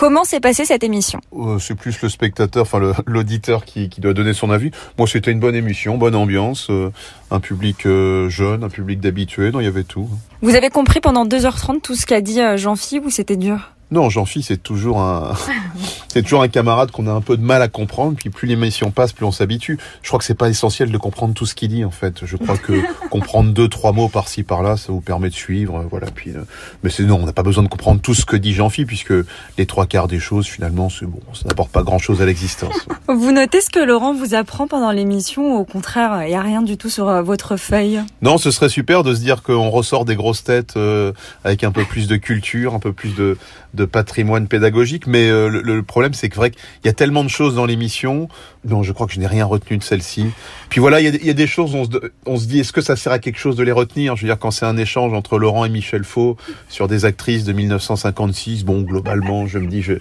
Comment s'est passée cette émission? Euh, c'est plus le spectateur, enfin l'auditeur qui, qui doit donner son avis. Moi, c'était une bonne émission, bonne ambiance, euh, un public euh, jeune, un public d'habitués, il y avait tout. Vous avez compris pendant 2h30 tout ce qu'a dit euh, Jean-Phi ou c'était dur? Non, Jean-Phi, c'est toujours un, c'est toujours un camarade qu'on a un peu de mal à comprendre. Puis plus l'émission passe, plus on s'habitue. Je crois que c'est pas essentiel de comprendre tout ce qu'il dit en fait. Je crois que comprendre deux, trois mots par-ci par-là, ça vous permet de suivre. euh, Voilà. Puis, euh, mais c'est non, on n'a pas besoin de comprendre tout ce que dit Jean-Phi puisque les trois quarts des choses, finalement, c'est bon, ça n'apporte pas grand-chose à l'existence. Vous notez ce que Laurent vous apprend pendant l'émission ou au contraire, il n'y a rien du tout sur euh, votre feuille? Non, ce serait super de se dire qu'on ressort des grosses têtes euh, avec un peu plus de culture, un peu plus de, de patrimoine pédagogique. Mais euh, le, le problème, c'est que vrai qu'il y a tellement de choses dans l'émission. Non, je crois que je n'ai rien retenu de celle-ci. Puis voilà, il y a, des- choses, on se, on se dit, est-ce que ça sert à quelque chose de les retenir? Je veux dire, quand c'est un échange entre Laurent et Michel Faux sur des actrices de 1956, bon, globalement, je me dis, je,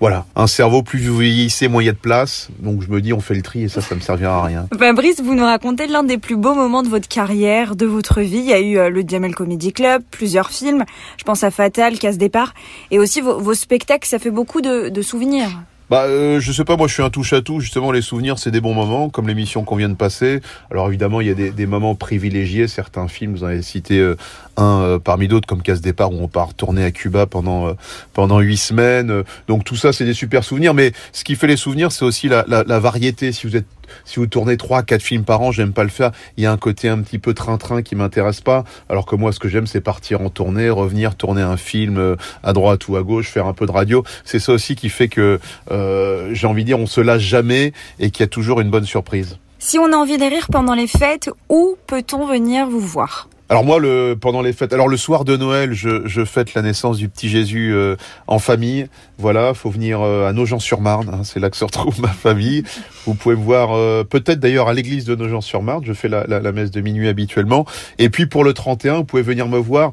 voilà, un cerveau plus vous vieillissez, moins il y a de place. Donc je me dis, on fait le tri et ça, ça me servira à rien. Fabrice, vous nous racontez l'un des plus beaux moments de votre carrière, de votre vie. Il y a eu euh, le Jamel Comedy Club, plusieurs films. Je pense à Fatal, Casse Départ. Et aussi vos, vos spectacles, ça fait beaucoup de, de souvenirs. Bah, euh, je sais pas, moi je suis un touche à tout. Justement, les souvenirs, c'est des bons moments, comme l'émission qu'on vient de passer. Alors évidemment, il y a des, des moments privilégiés. Certains films, vous en avez cité euh, un euh, parmi d'autres, comme Casse Départ, où on part tourner à Cuba pendant euh, pendant huit semaines. Donc tout ça, c'est des super souvenirs. Mais ce qui fait les souvenirs, c'est aussi la, la, la variété. Si vous êtes si vous tournez trois, quatre films par an, j'aime pas le faire. Il y a un côté un petit peu train-train qui m'intéresse pas. Alors que moi, ce que j'aime, c'est partir en tournée, revenir tourner un film euh, à droite ou à gauche, faire un peu de radio. C'est ça aussi qui fait que euh, j'ai envie de dire, on se lâche jamais et qu'il y a toujours une bonne surprise. Si on a envie de rire pendant les fêtes, où peut-on venir vous voir? Alors moi, le, pendant les fêtes, alors le soir de Noël, je, je fête la naissance du petit Jésus euh, en famille. Voilà, faut venir euh, à Nogent-sur-Marne, hein, c'est là que se retrouve ma famille. Vous pouvez me voir euh, peut-être d'ailleurs à l'église de Nogent-sur-Marne. Je fais la, la, la messe de minuit habituellement. Et puis pour le 31, vous pouvez venir me voir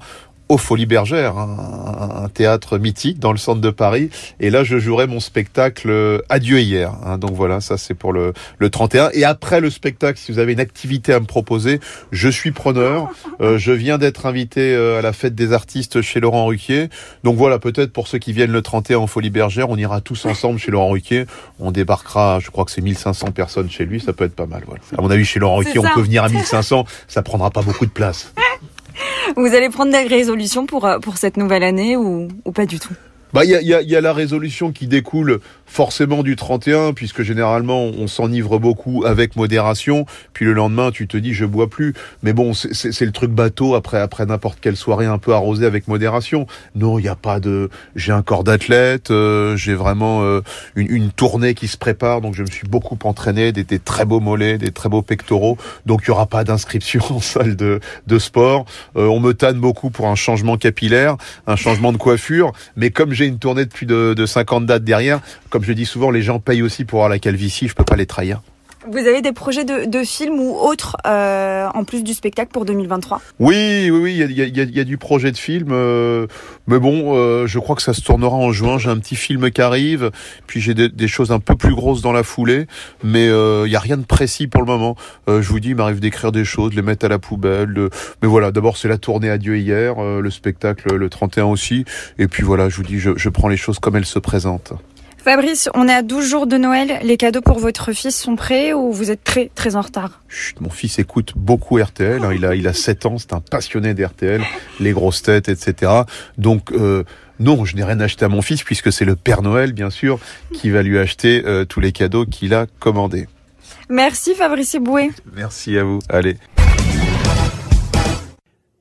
au Folie Bergère, un, un théâtre mythique dans le centre de Paris. Et là, je jouerai mon spectacle euh, Adieu hier. hein. donc voilà, ça c'est pour le, le 31. Et après le spectacle, si vous avez une activité à me proposer, je suis preneur. Euh, je viens d'être invité euh, à la fête des artistes chez Laurent Ruquier. Donc voilà, peut-être pour ceux qui viennent le 31 en Folie Bergère, on ira tous ensemble chez Laurent Ruquier. On débarquera, je crois que c'est 1500 personnes chez lui, ça peut être pas mal. Voilà. À mon avis, chez Laurent Ruquier, on peut venir à 1500, ça prendra pas beaucoup de place. Vous allez prendre des résolutions pour, euh, pour cette nouvelle année ou, ou pas du tout? Bah, il y a, y, a, y a la résolution qui découle forcément du 31, puisque généralement on s'enivre beaucoup avec modération. Puis le lendemain, tu te dis je bois plus. Mais bon, c'est- le truc bateau après après n'importe quelle soirée un peu arrosée avec modération. Non, il n'y a pas de. J'ai un corps d'athlète, euh, j'ai vraiment euh, une, une tournée qui se prépare, donc je me suis beaucoup entraîné, des, des très beaux mollets, des très beaux pectoraux. Donc il y aura pas d'inscription en salle de de sport. Euh, on me tanne beaucoup pour un changement capillaire, un changement de coiffure. Mais comme j'ai une tournée de plus de, de 50 dates derrière, comme je dis souvent, les gens payent aussi pour avoir la calvitie, je peux pas les trahir. Vous avez des projets de, de films ou autres euh, en plus du spectacle pour 2023 Oui, oui, oui, il y y y a- du projet de film, euh, mais bon, euh, je crois que ça se tournera en juin. J'ai un petit film qui arrive, puis j'ai des, des choses un peu plus grosses dans la foulée, mais euh, il y a rien de précis pour le moment. Euh, je vous dis, il m'arrive d'écrire des choses, de les mettre à la poubelle. de- Mais voilà, d'abord c'est la tournée Adieu hier, euh, le spectacle le 31 aussi, et puis voilà, je vous dis, je, je prends les choses comme elles se présentent. Fabrice, on est à 12 jours de Noël. Les cadeaux pour votre fils sont prêts ou vous êtes très très en retard? Chut, mon fils écoute beaucoup RTL. hein. Il a il a 7 ans, c'est un passionné d'RTL, les grosses têtes, etc. Donc euh, non, je n'ai rien acheté à mon fils puisque c'est le Père Noël, bien sûr, qui va lui acheter euh, tous les cadeaux qu'il a commandés. Merci Fabrice Eboué. Merci à vous. Allez.